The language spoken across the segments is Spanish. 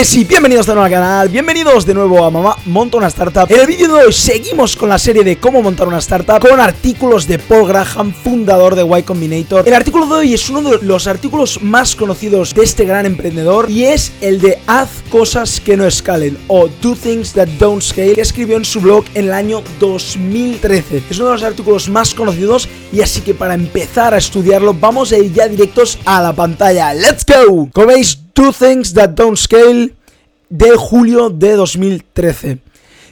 y bienvenidos de nuevo al canal, bienvenidos de nuevo a Mamá Monta una Startup. En el vídeo de hoy seguimos con la serie de cómo montar una startup con artículos de Paul Graham, fundador de Y Combinator. El artículo de hoy es uno de los artículos más conocidos de este gran emprendedor y es el de Haz cosas que no escalen o Do Things That Don't Scale que escribió en su blog en el año 2013 Es uno de los artículos más conocidos y así que para empezar a estudiarlo vamos a ir ya directos a la pantalla. ¡Let's go! Como veis, Two Things That Don't Scale de julio de 2013.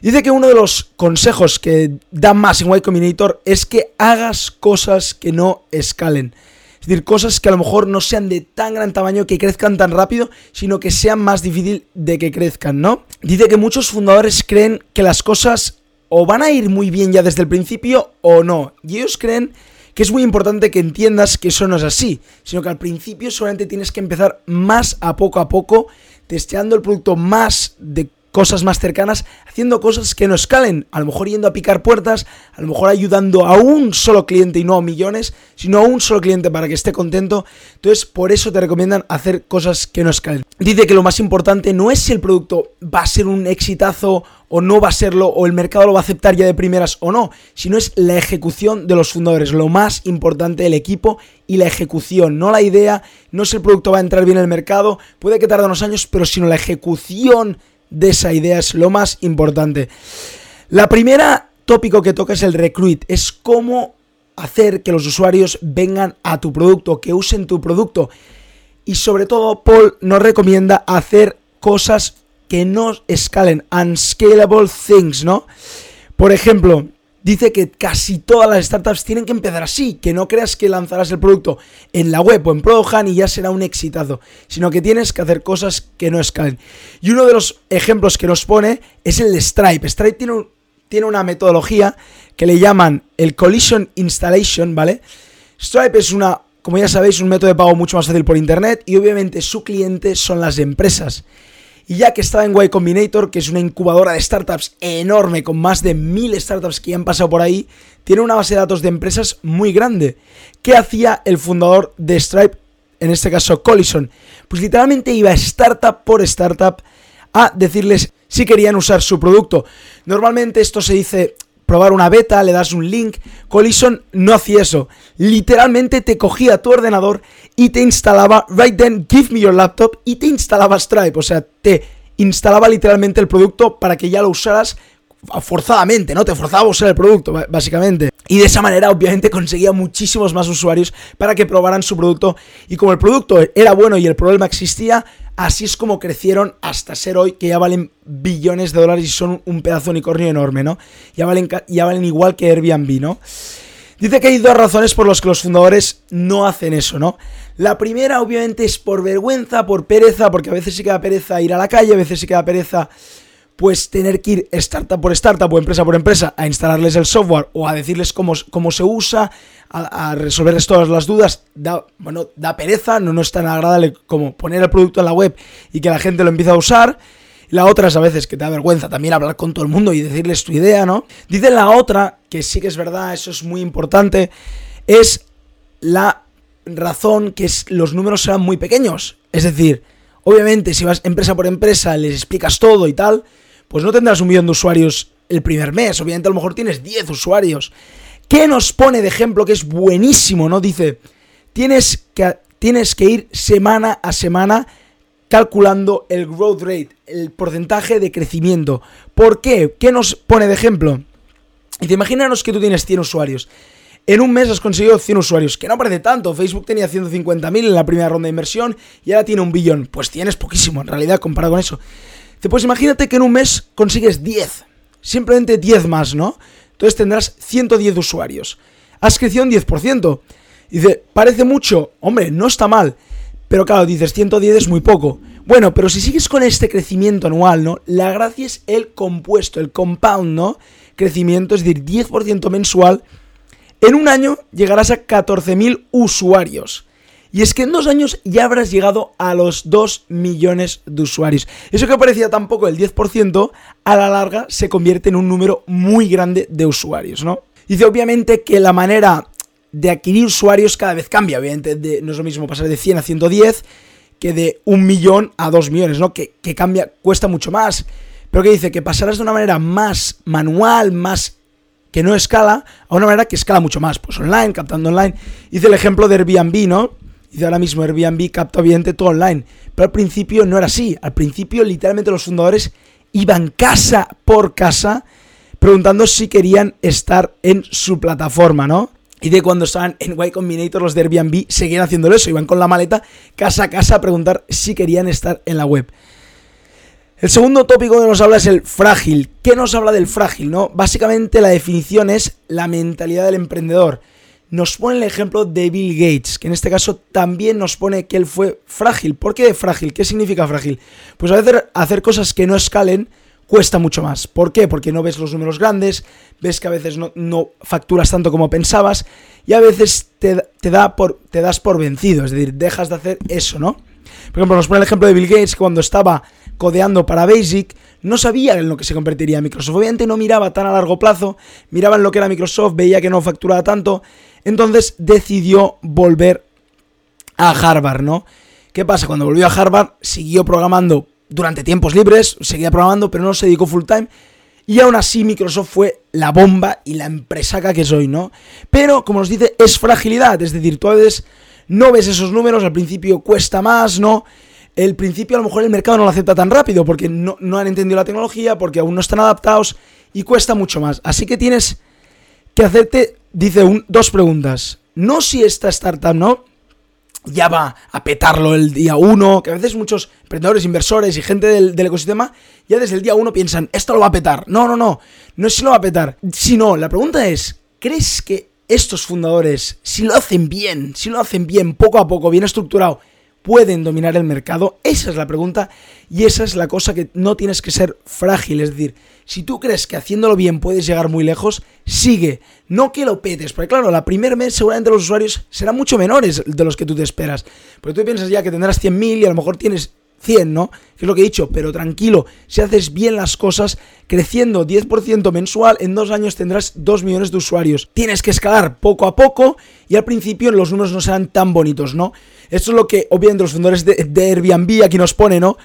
Dice que uno de los consejos que da más en Y Combinator es que hagas cosas que no escalen. Es decir, cosas que a lo mejor no sean de tan gran tamaño, que crezcan tan rápido, sino que sean más difícil de que crezcan, ¿no? Dice que muchos fundadores creen que las cosas o van a ir muy bien ya desde el principio o no. Y ellos creen que es muy importante que entiendas que eso no es así, sino que al principio solamente tienes que empezar más a poco a poco, testeando el producto más de cosas más cercanas, haciendo cosas que no escalen, a lo mejor yendo a picar puertas, a lo mejor ayudando a un solo cliente y no a millones, sino a un solo cliente para que esté contento. Entonces, por eso te recomiendan hacer cosas que no escalen. Dice que lo más importante no es si el producto va a ser un exitazo o no va a serlo, o el mercado lo va a aceptar ya de primeras o no, sino es la ejecución de los fundadores, lo más importante del equipo y la ejecución, no la idea, no si el producto va a entrar bien en el mercado, puede que tarde unos años, pero sino la ejecución de esa idea es lo más importante. La primera tópico que toca es el recruit, es cómo hacer que los usuarios vengan a tu producto, que usen tu producto. Y sobre todo, Paul nos recomienda hacer cosas que no escalen, unscalable things, ¿no? Por ejemplo, dice que casi todas las startups tienen que empezar así, que no creas que lanzarás el producto en la web o en Prohan y ya será un exitazo, sino que tienes que hacer cosas que no escalen. Y uno de los ejemplos que nos pone es el de Stripe. Stripe tiene, tiene una metodología que le llaman el Collision Installation, ¿vale? Stripe es una, como ya sabéis, un método de pago mucho más fácil por internet y obviamente su cliente son las empresas. Y ya que estaba en Y Combinator, que es una incubadora de startups enorme, con más de mil startups que han pasado por ahí, tiene una base de datos de empresas muy grande. ¿Qué hacía el fundador de Stripe, en este caso Collison? Pues literalmente iba startup por startup a decirles si querían usar su producto. Normalmente esto se dice probar una beta, le das un link. Collision no hacía eso. Literalmente te cogía tu ordenador y te instalaba, right then, give me your laptop, y te instalaba Stripe. O sea, te instalaba literalmente el producto para que ya lo usaras forzadamente, ¿no? Te forzaba a usar el producto, básicamente. Y de esa manera, obviamente, conseguía muchísimos más usuarios para que probaran su producto. Y como el producto era bueno y el problema existía, así es como crecieron hasta ser hoy, que ya valen billones de dólares y son un pedazo de unicornio enorme, ¿no? Ya valen, ya valen igual que Airbnb, ¿no? Dice que hay dos razones por las que los fundadores no hacen eso, ¿no? La primera, obviamente, es por vergüenza, por pereza, porque a veces se queda pereza ir a la calle, a veces se queda pereza pues tener que ir startup por startup o empresa por empresa a instalarles el software o a decirles cómo, cómo se usa, a, resolverles todas las dudas, da, bueno, da pereza, no, no es tan agradable como poner el producto en la web y que la gente lo empiece a usar. La otra es a veces que te da vergüenza también hablar con todo el mundo y decirles tu idea, ¿no? Dice la otra, que sí que es verdad, eso es muy importante, es la razón que es, los números serán muy pequeños. Es decir, obviamente si vas empresa por empresa, les explicas todo y tal, pues no tendrás un millón de usuarios el primer mes, obviamente a lo mejor tienes 10 usuarios. ¿Qué nos pone de ejemplo que es buenísimo, no? Dice, tienes que, tienes que ir semana a semana calculando el growth rate, el porcentaje de crecimiento. ¿Por qué? ¿Qué nos pone de ejemplo? Dice, imagínanos que tú tienes 100 usuarios. En un mes has conseguido 100 usuarios, que no parece tanto. Facebook tenía 150.000 en la primera ronda de inversión y ahora tiene un billón. Pues tienes poquísimo en realidad comparado con eso. Pues imagínate que en un mes consigues 10, simplemente 10 más, ¿no? Entonces tendrás 110 usuarios. Has crecido un 10%. Dice, parece mucho, hombre, no está mal. Pero claro, dices, 110 es muy poco. Bueno, pero si sigues con este crecimiento anual, ¿no? La gracia es el compuesto, el compound, ¿no? Crecimiento, es decir, 10% mensual. En un año llegarás a 14.000 usuarios. Y es que en dos años ya habrás llegado a los 2 millones de usuarios. Eso que parecía tampoco el 10%, a la larga se convierte en un número muy grande de usuarios, ¿no? Dice obviamente que la manera de adquirir usuarios cada vez cambia, obviamente no es lo mismo pasar de 100 a 110 que de un millón a dos millones, ¿no? Que, que cambia, cuesta mucho más. Pero que dice que pasarás de una manera más manual, más que no escala, a una manera que escala mucho más. Pues online, captando online. Hice el ejemplo de Airbnb, ¿no? Dice ahora mismo Airbnb capta obviamente todo online. Pero al principio no era así. Al principio literalmente los fundadores iban casa por casa preguntando si querían estar en su plataforma, ¿no? Y de cuando estaban en Y Combinator los de Airbnb seguían haciendo eso, iban con la maleta casa a casa a preguntar si querían estar en la web. El segundo tópico que nos habla es el frágil. ¿Qué nos habla del frágil? No? Básicamente la definición es la mentalidad del emprendedor. Nos pone el ejemplo de Bill Gates, que en este caso también nos pone que él fue frágil. ¿Por qué frágil? ¿Qué significa frágil? Pues a veces hacer cosas que no escalen cuesta mucho más. ¿Por qué? Porque no ves los números grandes, ves que a veces no, facturas tanto como pensabas y a veces te, da por, te das por vencido, es decir, dejas de hacer eso, ¿no? Por ejemplo, nos pone el ejemplo de Bill Gates que cuando estaba codeando para Basic no sabía en lo que se convertiría Microsoft. Obviamente no miraba tan a largo plazo, miraba en lo que era Microsoft, veía que no facturaba tanto, entonces decidió volver a Harvard, ¿no? ¿Qué pasa? Cuando volvió a Harvard siguió programando durante tiempos libres, seguía programando, pero no se dedicó full time. Y aún así Microsoft fue la bomba y la empresaca que soy, ¿no? Pero, como nos dice, es fragilidad. Es decir, tú a veces no ves esos números, al principio cuesta más, ¿no? El principio a lo mejor el mercado no lo acepta tan rápido porque no, no han entendido la tecnología, porque aún no están adaptados y cuesta mucho más. Así que tienes que hacerte, dice, un, dos preguntas. No si esta startup, ¿no? ya va a petarlo el día uno, que a veces muchos emprendedores, inversores y gente del, ecosistema ya desde el día uno piensan, esto lo va a petar. No, no, no, no es si lo va a petar, sino la pregunta es, ¿crees que estos fundadores, si lo hacen bien, si lo hacen bien, poco a poco, bien estructurado, pueden dominar el mercado? Esa es la pregunta y esa es la cosa que no tienes que ser frágil. Es decir, si tú crees que haciéndolo bien puedes llegar muy lejos, sigue. No que lo petes, porque claro, la primer mes seguramente los usuarios serán mucho menores de los que tú te esperas. Porque tú piensas ya que tendrás 100.000 y a lo mejor tienes 100, ¿no? Que es lo que he dicho, pero tranquilo, si haces bien las cosas, creciendo 10% mensual, en dos años tendrás 2 millones de usuarios. Tienes que escalar poco a poco y al principio los números no serán tan bonitos, ¿no? Esto es lo que obviamente los fundadores de, Airbnb aquí nos ponen, ¿no?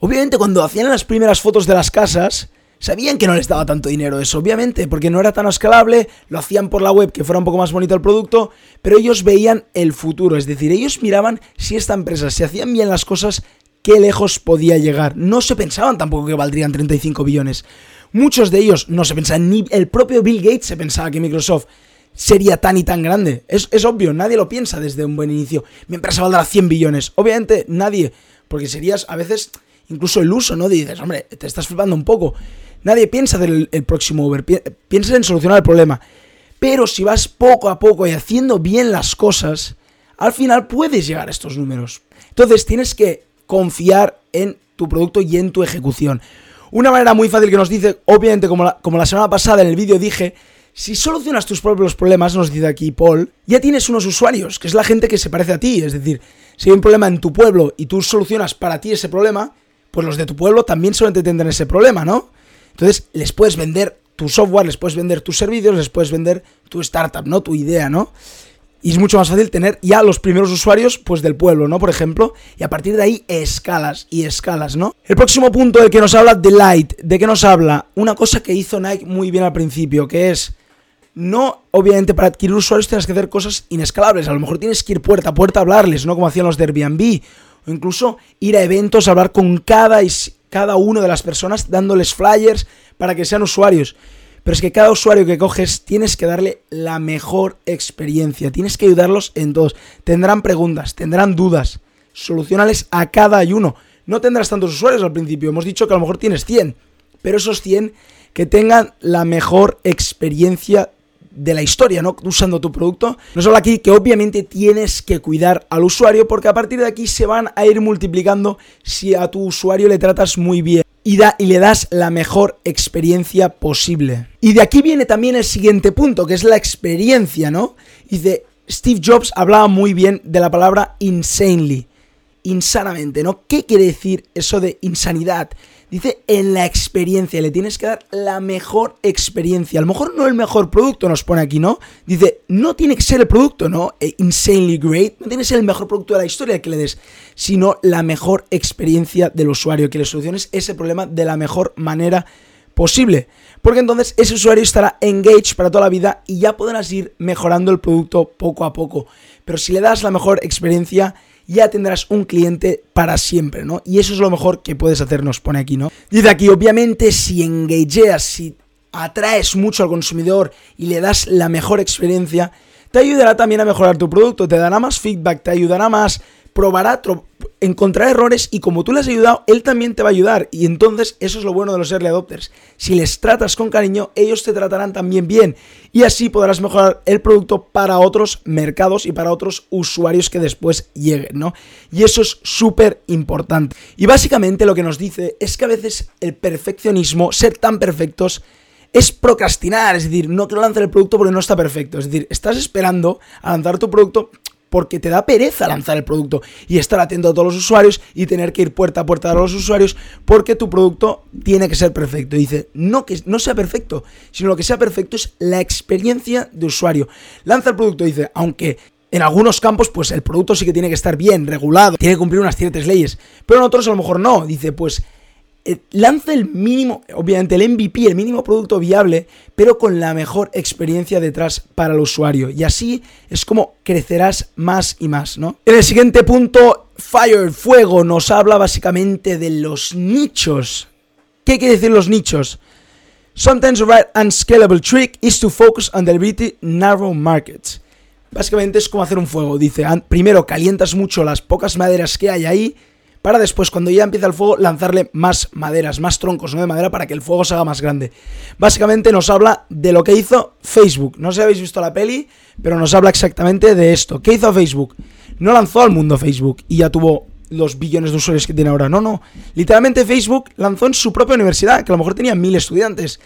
Obviamente cuando hacían las primeras fotos de las casas, sabían que no les daba tanto dinero eso, obviamente, porque no era tan escalable, lo hacían por la web que fuera un poco más bonito el producto, pero ellos veían el futuro, es decir, ellos miraban si esta empresa, si hacían bien las cosas, qué lejos podía llegar. No se pensaban tampoco que valdrían 35 billones. Muchos de ellos no se pensaban, ni el propio Bill Gates se pensaba que Microsoft sería tan y tan grande. Es, obvio, nadie lo piensa desde un buen inicio. Mi empresa valdrá 100 billones. Obviamente, nadie, porque serías a veces incluso el uso, ¿no? Dices, hombre, te estás flipando un poco. Nadie piensa del el próximo Uber, piensa en solucionar el problema. Pero si vas poco a poco y haciendo bien las cosas, al final puedes llegar a estos números. Entonces tienes que confiar en tu producto y en tu ejecución. Una manera muy fácil que nos dice, obviamente como la, como la semana pasada en el vídeo dije, si solucionas tus propios problemas, nos dice aquí Paul, ya tienes unos usuarios, que es la gente que se parece a ti. Es decir, si hay un problema en tu pueblo y tú solucionas para ti ese problema, pues los de tu pueblo también solamente tendrán ese problema, ¿no? Entonces les puedes vender tu software, les puedes vender tus servicios, les puedes vender tu startup, ¿no? Tu idea, ¿no? Y es mucho más fácil tener ya los primeros usuarios, pues del pueblo, ¿no? Por ejemplo, y a partir de ahí escalas y escalas, ¿no? El próximo punto del que nos habla Delight, ¿de qué nos habla? Una cosa que hizo Nike muy bien al principio, que es no, obviamente, para adquirir usuarios tienes que hacer cosas inescalables. A lo mejor tienes que ir puerta a puerta a hablarles, ¿no? Como hacían los de Airbnb. O incluso ir a eventos, a hablar con cada, cada una de las personas, dándoles flyers para que sean usuarios. Pero es que cada usuario que coges tienes que darle la mejor experiencia, tienes que ayudarlos en todos. Tendrán preguntas, tendrán dudas, solucionales a cada uno. No tendrás tantos usuarios al principio, hemos dicho que a lo mejor tienes 100, pero esos 100 que tengan la mejor experiencia de la historia, ¿no? Usando tu producto. Nos habla aquí que obviamente tienes que cuidar al usuario porque a partir de aquí se van a ir multiplicando si a tu usuario le tratas muy bien y, le das la mejor experiencia posible. Y de aquí viene también el siguiente punto, que es la experiencia, ¿no? Dice, Steve Jobs hablaba muy bien de la palabra insanely. insanamente, ¿no? ¿Qué quiere decir eso de insanidad? Dice en la experiencia, le tienes que dar la mejor experiencia. A lo mejor no el mejor producto, nos pone aquí, ¿no? Dice, no tiene que ser el producto, ¿no? Eh, insanely great, no tiene que ser el mejor producto de la historia que le des, sino la mejor experiencia del usuario, que le soluciones ese problema de la mejor manera posible. Porque entonces ese usuario estará engaged para toda la vida y ya podrás ir mejorando el producto poco a poco. Pero si le das la mejor experiencia, ya tendrás un cliente para siempre, ¿no? Y eso es lo mejor que puedes hacer, nos pone aquí, ¿no? Dice aquí, obviamente, si engageas, si atraes mucho al consumidor y le das la mejor experiencia, te ayudará también a mejorar tu producto, te dará más feedback, te ayudará más probará, encontrará errores y como tú le has ayudado, él también te va a ayudar. Y entonces eso es lo bueno de los early adopters. Si les tratas con cariño, ellos te tratarán también bien. Y así podrás mejorar el producto para otros mercados y para otros usuarios que después lleguen, ¿no? Y eso es súper importante. Y básicamente lo que nos dice es que a veces el perfeccionismo, ser tan perfectos, es procrastinar, es decir, no quiero lanzar el producto porque no está perfecto. Es decir, estás esperando a lanzar tu producto porque te da pereza lanzar el producto y estar atento a todos los usuarios y tener que ir puerta a puerta a los usuarios porque tu producto tiene que ser perfecto. dice, no que no sea perfecto, sino lo que sea perfecto es la experiencia de usuario. Lanza el producto, dice, aunque en algunos campos, pues el producto sí que tiene que estar bien, regulado, tiene que cumplir unas ciertas leyes, pero en otros a lo mejor no. Dice, pues lanza el mínimo, obviamente el MVP, el mínimo producto viable, pero con la mejor experiencia detrás para el usuario. Y así es como crecerás más y más, ¿no? En el siguiente punto, Fire, Fuego, nos habla básicamente de los nichos. ¿Qué quiere decir los nichos? Sometimes the right unscalable trick is to focus on the pretty narrow markets. Básicamente es como hacer un fuego. Dice, primero calientas mucho las pocas maderas que hay ahí para después, cuando ya empieza el fuego, lanzarle más maderas, más troncos ¿no? de madera para que el fuego se haga más grande. Básicamente nos habla de lo que hizo Facebook. No sé si habéis visto la peli, pero nos habla exactamente de esto. ¿Qué hizo Facebook? No lanzó al mundo Facebook y ya tuvo los billones de usuarios que tiene ahora. No, no. Literalmente Facebook lanzó en su propia universidad, que a lo mejor tenía mil estudiantes.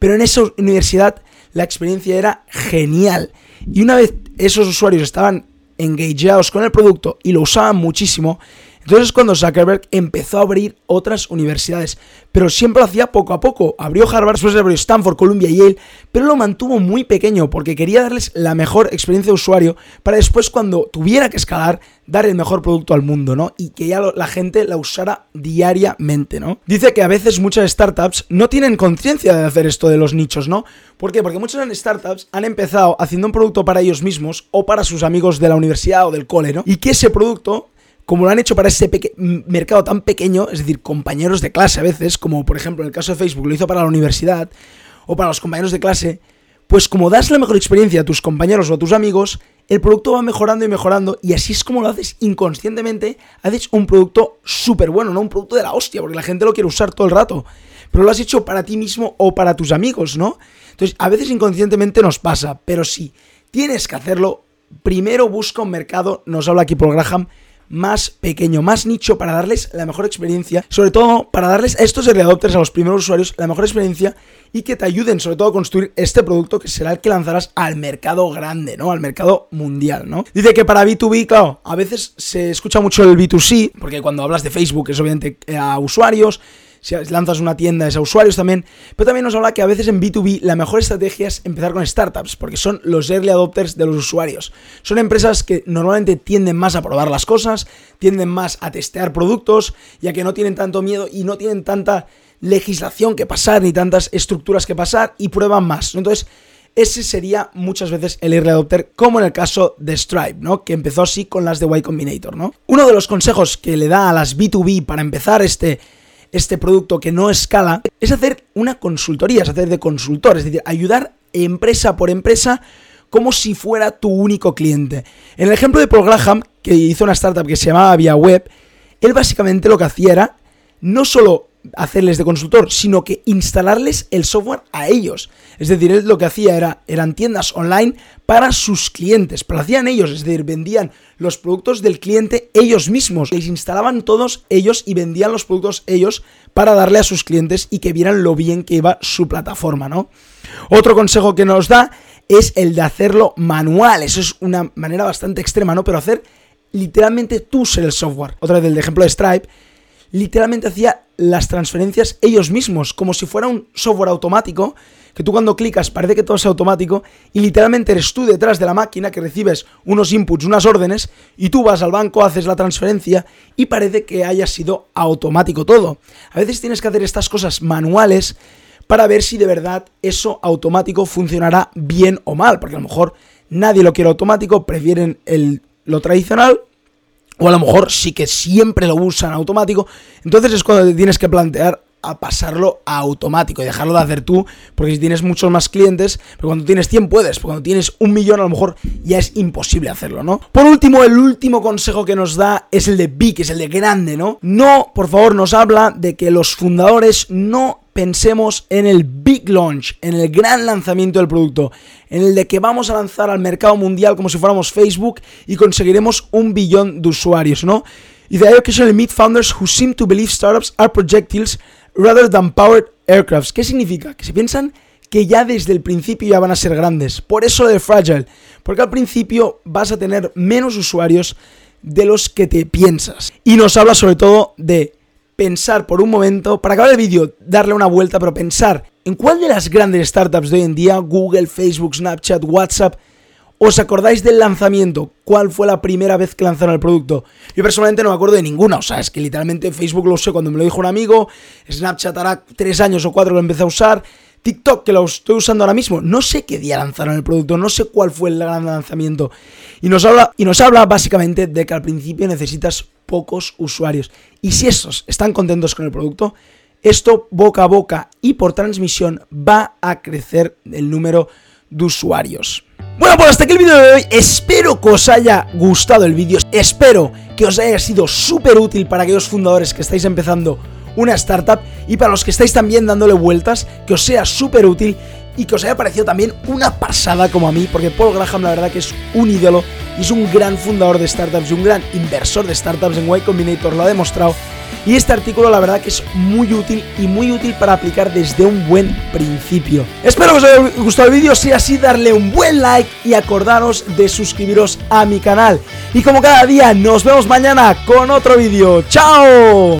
Pero en esa universidad la experiencia era genial. Y una vez esos usuarios estaban engageados con el producto y lo usaban muchísimo, entonces cuando Zuckerberg empezó a abrir otras universidades, pero siempre lo hacía poco a poco. Abrió Harvard, después abrió Stanford, Columbia y Yale, pero lo mantuvo muy pequeño porque quería darles la mejor experiencia de usuario para después cuando tuviera que escalar dar el mejor producto al mundo, ¿no? Y que ya la gente la usara diariamente, ¿no? Dice que a veces muchas startups no tienen conciencia de hacer esto de los nichos, ¿no? ¿Por qué? Porque muchas startups han empezado haciendo un producto para ellos mismos o para sus amigos de la universidad o del cole, ¿no? Y que ese producto como lo han hecho para ese mercado tan pequeño, es decir, compañeros de clase a veces, como por ejemplo en el caso de Facebook lo hizo para la universidad o para los compañeros de clase, pues como das la mejor experiencia a tus compañeros o a tus amigos, el producto va mejorando y mejorando y así es como lo haces inconscientemente, haces un producto súper bueno, no un producto de la hostia, porque la gente lo quiere usar todo el rato, pero lo has hecho para ti mismo o para tus amigos, ¿no? Entonces, a veces inconscientemente nos pasa, pero si tienes que hacerlo, primero busca un mercado, nos habla aquí Paul Graham, más pequeño, más nicho para darles la mejor experiencia, sobre todo para darles a estos early adopters, a los primeros usuarios, la mejor experiencia y que te ayuden sobre todo a construir este producto que será el que lanzarás al mercado grande, ¿no? Al mercado mundial, ¿no? Dice que para B2B, claro, a veces se escucha mucho el B2C, porque cuando hablas de Facebook es obviamente a usuarios, si lanzas una tienda es a usuarios también, pero también nos habla que a veces en B2B la mejor estrategia es empezar con startups, porque son los early adopters de los usuarios. Son empresas que normalmente tienden más a probar las cosas, tienden más a testear productos, ya que no tienen tanto miedo y no tienen tanta legislación que pasar ni tantas estructuras que pasar y prueban más. Entonces, ese sería muchas veces el early adopter, como en el caso de Stripe, ¿no? Que empezó así con las de Y Combinator, ¿no? Uno de los consejos que le da a las B2B para empezar este este producto que no escala, es hacer una consultoría, es hacer de consultor, es decir, ayudar empresa por empresa como si fuera tu único cliente. En el ejemplo de Paul Graham, que hizo una startup que se llamaba Via Web, él básicamente lo que hacía era no solo hacerles de consultor, sino que instalarles el software a ellos. Es decir, él lo que hacía era, eran tiendas online para sus clientes, pero lo hacían ellos, es decir, vendían los productos del cliente ellos mismos, les instalaban todos ellos y vendían los productos ellos para darle a sus clientes y que vieran lo bien que iba su plataforma, ¿no? Otro consejo que nos da es el de hacerlo manual, eso es una manera bastante extrema, ¿no? Pero hacer literalmente tú ser el software. Otra vez el ejemplo de Stripe, literalmente hacía las transferencias ellos mismos, como si fuera un software automático, que tú cuando clicas parece que todo es automático y literalmente eres tú detrás de la máquina que recibes unos inputs, unas órdenes y tú vas al banco, haces la transferencia y parece que haya sido automático todo. A veces tienes que hacer estas cosas manuales para ver si de verdad eso automático funcionará bien o mal, porque a lo mejor nadie lo quiere automático, prefieren el, lo tradicional o a lo mejor sí que siempre lo usan automático. Entonces es cuando te tienes que plantear a pasarlo a automático y dejarlo de hacer tú, porque si tienes muchos más clientes, pero cuando tienes 100 puedes, cuando tienes un millón a lo mejor ya es imposible hacerlo, ¿no? Por último, el último consejo que nos da es el de big, es el de grande, ¿no? No, por favor, nos habla de que los fundadores no pensemos en el big launch, en el gran lanzamiento del producto, en el de que vamos a lanzar al mercado mundial como si fuéramos Facebook y conseguiremos un billón de usuarios, ¿no? Y de ahí occasionally meet founders who seem to believe startups are projectiles rather than powered aircrafts. ¿Qué significa? Que se piensan que ya desde el principio ya van a ser grandes. Por eso lo de fragile, porque al principio vas a tener menos usuarios de los que te piensas. Y nos habla sobre todo de pensar por un momento, para acabar el vídeo, darle una vuelta, pero pensar en cuál de las grandes startups de hoy en día, Google, Facebook, Snapchat, WhatsApp, ¿Os acordáis del lanzamiento? ¿Cuál fue la primera vez que lanzaron el producto? Yo personalmente no me acuerdo de ninguna, o sea, es que literalmente Facebook lo sé cuando me lo dijo un amigo, Snapchat hará tres años o cuatro que lo empecé a usar, TikTok que lo estoy usando ahora mismo, no sé qué día lanzaron el producto, no sé cuál fue el gran lanzamiento. Y nos habla, y nos habla básicamente de que al principio necesitas pocos usuarios. Y si esos están contentos con el producto, esto boca a boca y por transmisión va a crecer el número usuarios. Bueno, pues hasta aquí el vídeo de hoy. Espero que os haya gustado el vídeo. Espero que os haya sido súper útil para aquellos fundadores que estáis empezando una startup y para los que estáis también dándole vueltas, que os sea súper útil y que os haya parecido también una pasada como a mí, porque Paul Graham la verdad que es un ídolo y es un gran fundador de startups y un gran inversor de startups en Y Combinator, lo ha demostrado. Y este artículo la verdad que es muy útil y muy útil para aplicar desde un buen principio. Espero que os haya gustado el vídeo, si así darle un buen like y acordaros de suscribiros a mi canal. Y como cada día nos vemos mañana con otro vídeo. ¡Chao!